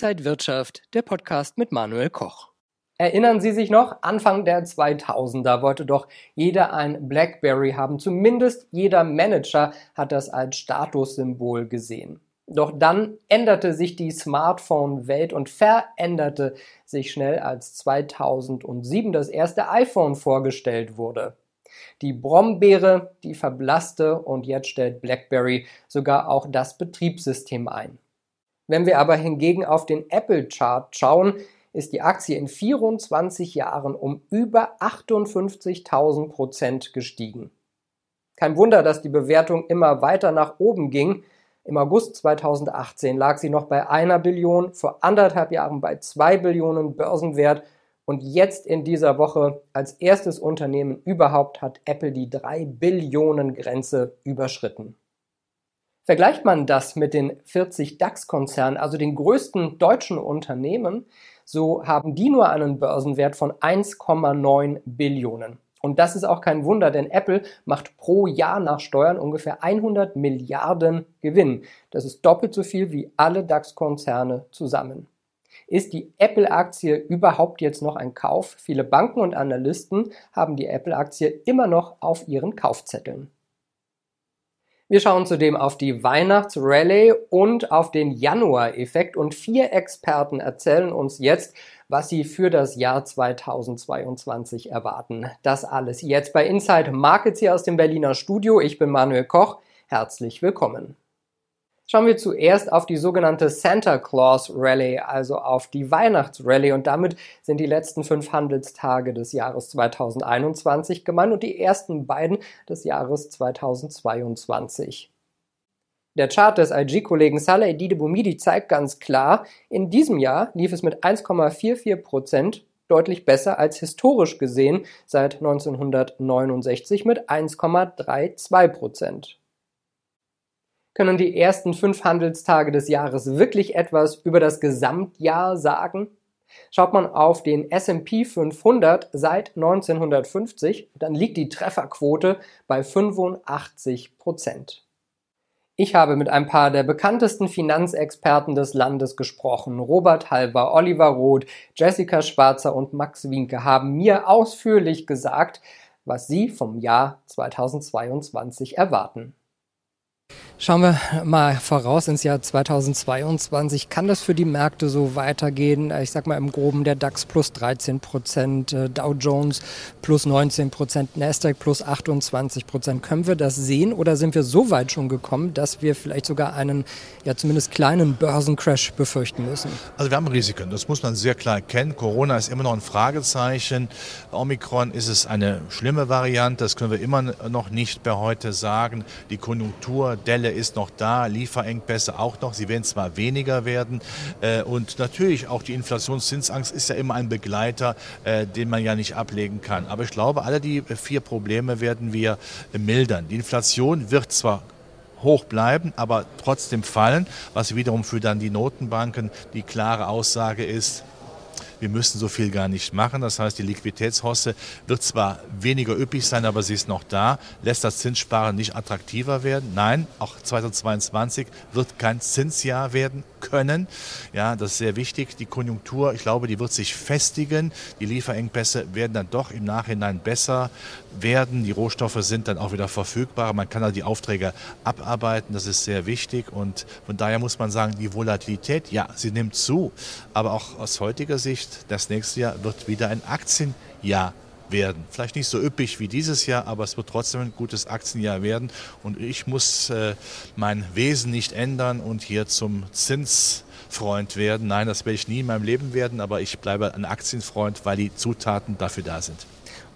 Inside Wirtschaft, der Podcast mit Manuel Koch. Erinnern Sie sich noch, Anfang der 2000er wollte doch jeder ein BlackBerry haben, zumindest jeder Manager hat das als Statussymbol gesehen. Doch dann änderte sich die Smartphone-Welt und veränderte sich schnell, als 2007 das erste iPhone vorgestellt wurde. Die Brombeere, die verblasste und jetzt stellt BlackBerry sogar auch das Betriebssystem ein. Wenn wir aber hingegen auf den Apple-Chart schauen, ist die Aktie in 24 Jahren um über 58.000 Prozent gestiegen. Kein Wunder, dass die Bewertung immer weiter nach oben ging. Im August 2018 lag sie noch bei einer Billion, vor anderthalb Jahren bei zwei Billionen Börsenwert und jetzt in dieser Woche als erstes Unternehmen überhaupt hat Apple die drei Billionen Grenze überschritten. Vergleicht man das mit den 40 DAX-Konzernen, also den größten deutschen Unternehmen, so haben die nur einen Börsenwert von 1,9 Billionen. Und das ist auch kein Wunder, denn Apple macht pro Jahr nach Steuern ungefähr 100 Milliarden Gewinn. Das ist doppelt so viel wie alle DAX-Konzerne zusammen. Ist die Apple-Aktie überhaupt jetzt noch ein Kauf? Viele Banken und Analysten haben die Apple-Aktie immer noch auf ihren Kaufzetteln. Wir schauen zudem auf die Weihnachtsrallye und auf den Januar-Effekt und vier Experten erzählen uns jetzt, was sie für das Jahr 2022 erwarten. Das alles jetzt bei Inside Markets hier aus dem Berliner Studio. Ich bin Manuel Koch. Herzlich willkommen. Schauen wir zuerst auf die sogenannte Santa Claus Rally, also auf die Weihnachtsrallye. Und damit sind die letzten fünf Handelstage des Jahres 2021 gemeint und die ersten beiden des Jahres 2022. Der Chart des IG-Kollegen Saleh Didebumidi zeigt ganz klar, in diesem Jahr lief es mit 1,44 Prozent deutlich besser als historisch gesehen seit 1969 mit 1,32 Prozent. Können die ersten fünf Handelstage des Jahres wirklich etwas über das Gesamtjahr sagen? Schaut man auf den S&P 500 seit 1950, dann liegt die Trefferquote bei 85 Prozent. Ich habe mit ein paar der bekanntesten Finanzexperten des Landes gesprochen. Robert Halber, Oliver Roth, Jessica Schwarzer und Max Winke haben mir ausführlich gesagt, was sie vom Jahr 2022 erwarten. Schauen wir mal voraus ins Jahr 2022. Kann das für die Märkte so weitergehen? Ich sag mal im Groben der DAX plus 13 Prozent, äh, Dow Jones plus 19 Prozent, Nasdaq plus 28 Prozent. Können wir das sehen oder sind wir so weit schon gekommen, dass wir vielleicht sogar einen, ja zumindest kleinen Börsencrash befürchten müssen? Also wir haben Risiken, das muss man sehr klar erkennen. Corona ist immer noch ein Fragezeichen. Omikron ist es eine schlimme Variante, das können wir immer noch nicht bei heute sagen. Die Konjunkturdelle Welle ist noch da, Lieferengpässe auch noch. Sie werden zwar weniger werden äh, und natürlich auch die Inflationszinsangst ist ja immer ein Begleiter, äh, den man ja nicht ablegen kann. Aber ich glaube, alle die vier Probleme werden wir mildern. Die Inflation wird zwar hoch bleiben, aber trotzdem fallen, was wiederum für dann die Notenbanken die klare Aussage ist, wir müssen so viel gar nicht machen. Das heißt, die Liquiditätshosse wird zwar weniger üppig sein, aber sie ist noch da. Lässt das Zinssparen nicht attraktiver werden? Nein, auch 2022 wird kein Zinsjahr werden können. Ja, das ist sehr wichtig. Die Konjunktur, ich glaube, die wird sich festigen. Die Lieferengpässe werden dann doch im Nachhinein besser werden. Die Rohstoffe sind dann auch wieder verfügbar. Man kann da die Aufträge abarbeiten. Das ist sehr wichtig. Und von daher muss man sagen, die Volatilität, ja, sie nimmt zu. Aber auch aus heutiger Sicht, das nächste Jahr wird wieder ein Aktienjahr werden. Vielleicht nicht so üppig wie dieses Jahr, aber es wird trotzdem ein gutes Aktienjahr werden. Und ich muss äh, mein Wesen nicht ändern und hier zum Zinsfreund werden. Nein, das werde ich nie in meinem Leben werden, aber ich bleibe ein Aktienfreund, weil die Zutaten dafür da sind.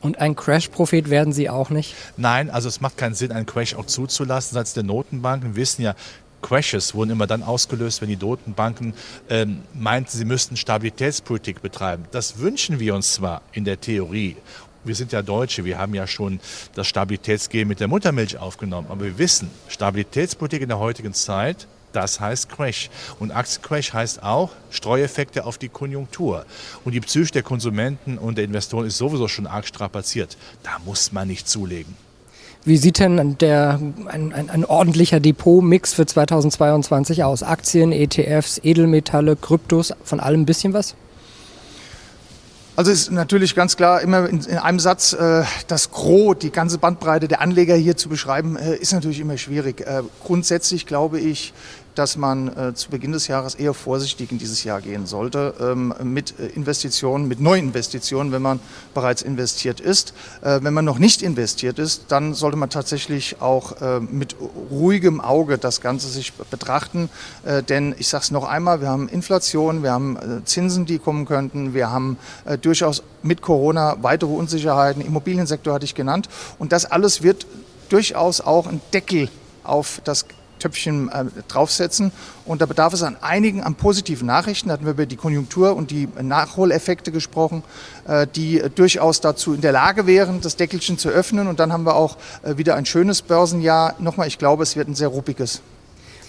Und ein Crash-Prophet werden Sie auch nicht? Nein, also es macht keinen Sinn, einen Crash auch zuzulassen. Seitens der Notenbanken wissen ja, Crashes wurden immer dann ausgelöst, wenn die Notenbanken ähm, meinten, sie müssten Stabilitätspolitik betreiben. Das wünschen wir uns zwar in der Theorie. Wir sind ja Deutsche, wir haben ja schon das Stabilitätsgehen mit der Muttermilch aufgenommen. Aber wir wissen, Stabilitätspolitik in der heutigen Zeit das heißt Crash. Und Aktiencrash heißt auch Streueffekte auf die Konjunktur. Und die Psyche der Konsumenten und der Investoren ist sowieso schon arg strapaziert. Da muss man nicht zulegen. Wie sieht denn der, ein, ein, ein ordentlicher Depotmix für 2022 aus? Aktien, ETFs, Edelmetalle, Kryptos, von allem ein bisschen was? Also ist natürlich ganz klar immer in, in einem Satz äh, das Gros, die ganze Bandbreite der Anleger hier zu beschreiben, äh, ist natürlich immer schwierig. Äh, grundsätzlich glaube ich, dass man äh, zu Beginn des Jahres eher vorsichtig in dieses Jahr gehen sollte ähm, mit äh, Investitionen, mit Neuinvestitionen, wenn man bereits investiert ist. Äh, wenn man noch nicht investiert ist, dann sollte man tatsächlich auch äh, mit ruhigem Auge das Ganze sich betrachten. Äh, denn ich sage es noch einmal, wir haben Inflation, wir haben äh, Zinsen, die kommen könnten, wir haben durchaus mit Corona weitere Unsicherheiten, Immobiliensektor hatte ich genannt. Und das alles wird durchaus auch ein Deckel auf das Töpfchen äh, draufsetzen. Und da bedarf es an einigen, an positiven Nachrichten. Da hatten wir über die Konjunktur und die Nachholeffekte gesprochen, äh, die durchaus dazu in der Lage wären, das Deckelchen zu öffnen. Und dann haben wir auch äh, wieder ein schönes Börsenjahr. Nochmal, ich glaube, es wird ein sehr ruppiges.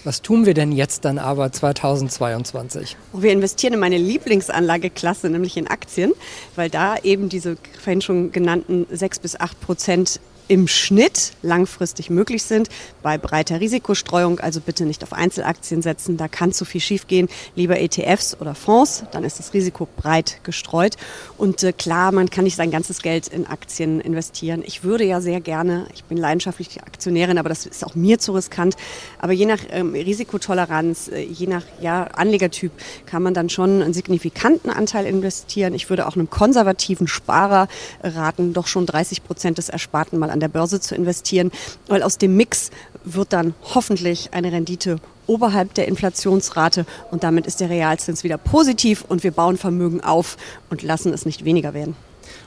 Was tun wir denn jetzt dann aber 2022? Wir investieren in meine Lieblingsanlageklasse, nämlich in Aktien, weil da eben diese vorhin schon genannten 6 bis 8 Prozent im Schnitt langfristig möglich sind. Bei breiter Risikostreuung, also bitte nicht auf Einzelaktien setzen, da kann zu viel schiefgehen. Lieber ETFs oder Fonds, dann ist das Risiko breit gestreut. Und äh, klar, man kann nicht sein ganzes Geld in Aktien investieren. Ich würde ja sehr gerne, ich bin leidenschaftliche Aktionärin, aber das ist auch mir zu riskant. Aber je nach ähm, Risikotoleranz, äh, je nach ja, Anlegertyp kann man dann schon einen signifikanten Anteil investieren. Ich würde auch einem konservativen Sparer raten, doch schon 30 Prozent des Ersparten mal an der Börse zu investieren, weil aus dem Mix wird dann hoffentlich eine Rendite oberhalb der Inflationsrate und damit ist der Realzins wieder positiv und wir bauen Vermögen auf und lassen es nicht weniger werden.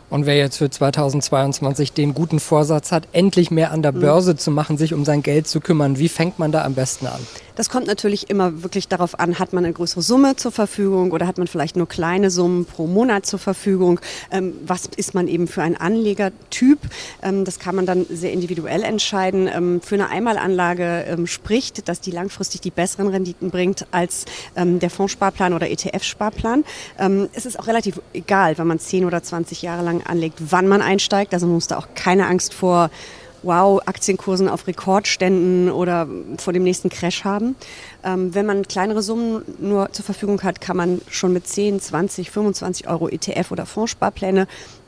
Und wer jetzt für 2022 den guten Vorsatz hat, endlich mehr an der mhm. Börse zu machen, sich um sein Geld zu kümmern, wie fängt man da am besten an? Das kommt natürlich immer wirklich darauf an, hat man eine größere Summe zur Verfügung oder hat man vielleicht nur kleine Summen pro Monat zur Verfügung? Ähm, was ist man eben für ein Anlegertyp? Ähm, das kann man dann sehr individuell entscheiden. Ähm, für eine Einmalanlage spricht, dass die langfristig die besseren Renditen bringt als der Fondssparplan oder ETF-Sparplan. Es ist auch relativ egal, wenn man 10 oder 20 Jahre lang anlegt, wann man einsteigt. Also man muss da auch keine Angst vor wow, Aktienkursen auf Rekordständen oder vor dem nächsten Crash haben. Ähm, wenn man kleinere Summen nur zur Verfügung hat, kann man schon mit 10, 20, 25 Euro ETF oder Fondssparpläne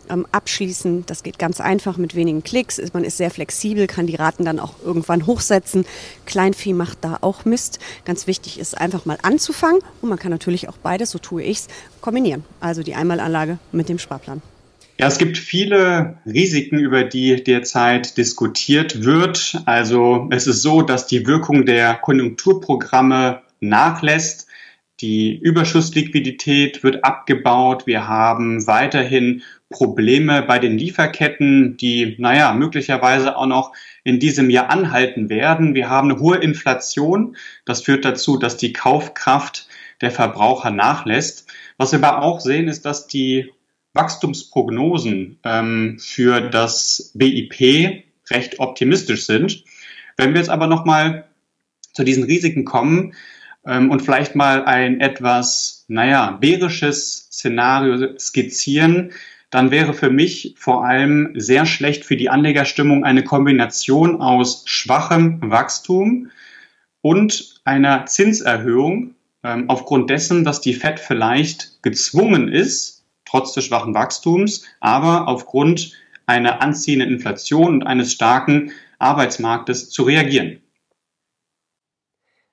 ähm, abschließen. Das geht ganz einfach mit wenigen Klicks. Man ist sehr flexibel, kann die Raten dann auch irgendwann hochsetzen. Kleinvieh macht da auch Mist. Ganz wichtig ist einfach mal anzufangen und man kann natürlich auch beides, so tue ich's, kombinieren. Also die Einmalanlage mit dem Sparplan. Ja, es gibt viele Risiken, über die derzeit diskutiert wird. Also es ist so, dass die Wirkung der Konjunkturprogramme nachlässt. Die Überschussliquidität wird abgebaut. Wir haben weiterhin Probleme bei den Lieferketten, die, naja, möglicherweise auch noch in diesem Jahr anhalten werden. Wir haben eine hohe Inflation. Das führt dazu, dass die Kaufkraft der Verbraucher nachlässt. Was wir aber auch sehen, ist, dass die Wachstumsprognosen ähm, für das BIP recht optimistisch sind. Wenn wir jetzt aber nochmal zu diesen Risiken kommen ähm, und vielleicht mal ein etwas, naja, bärisches Szenario skizzieren, dann wäre für mich vor allem sehr schlecht für die Anlegerstimmung eine Kombination aus schwachem Wachstum und einer Zinserhöhung ähm, aufgrund dessen, dass die Fed vielleicht gezwungen ist, trotz des schwachen Wachstums, aber aufgrund einer anziehenden Inflation und eines starken Arbeitsmarktes zu reagieren.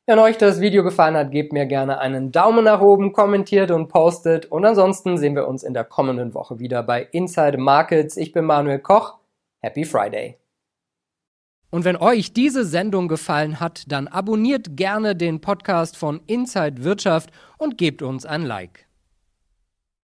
Wenn euch das Video gefallen hat, gebt mir gerne einen Daumen nach oben, kommentiert und postet. Und ansonsten sehen wir uns in der kommenden Woche wieder bei Inside Markets. Ich bin Manuel Koch. Happy Friday. Und wenn euch diese Sendung gefallen hat, dann abonniert gerne den Podcast von Inside Wirtschaft und gebt uns ein Like.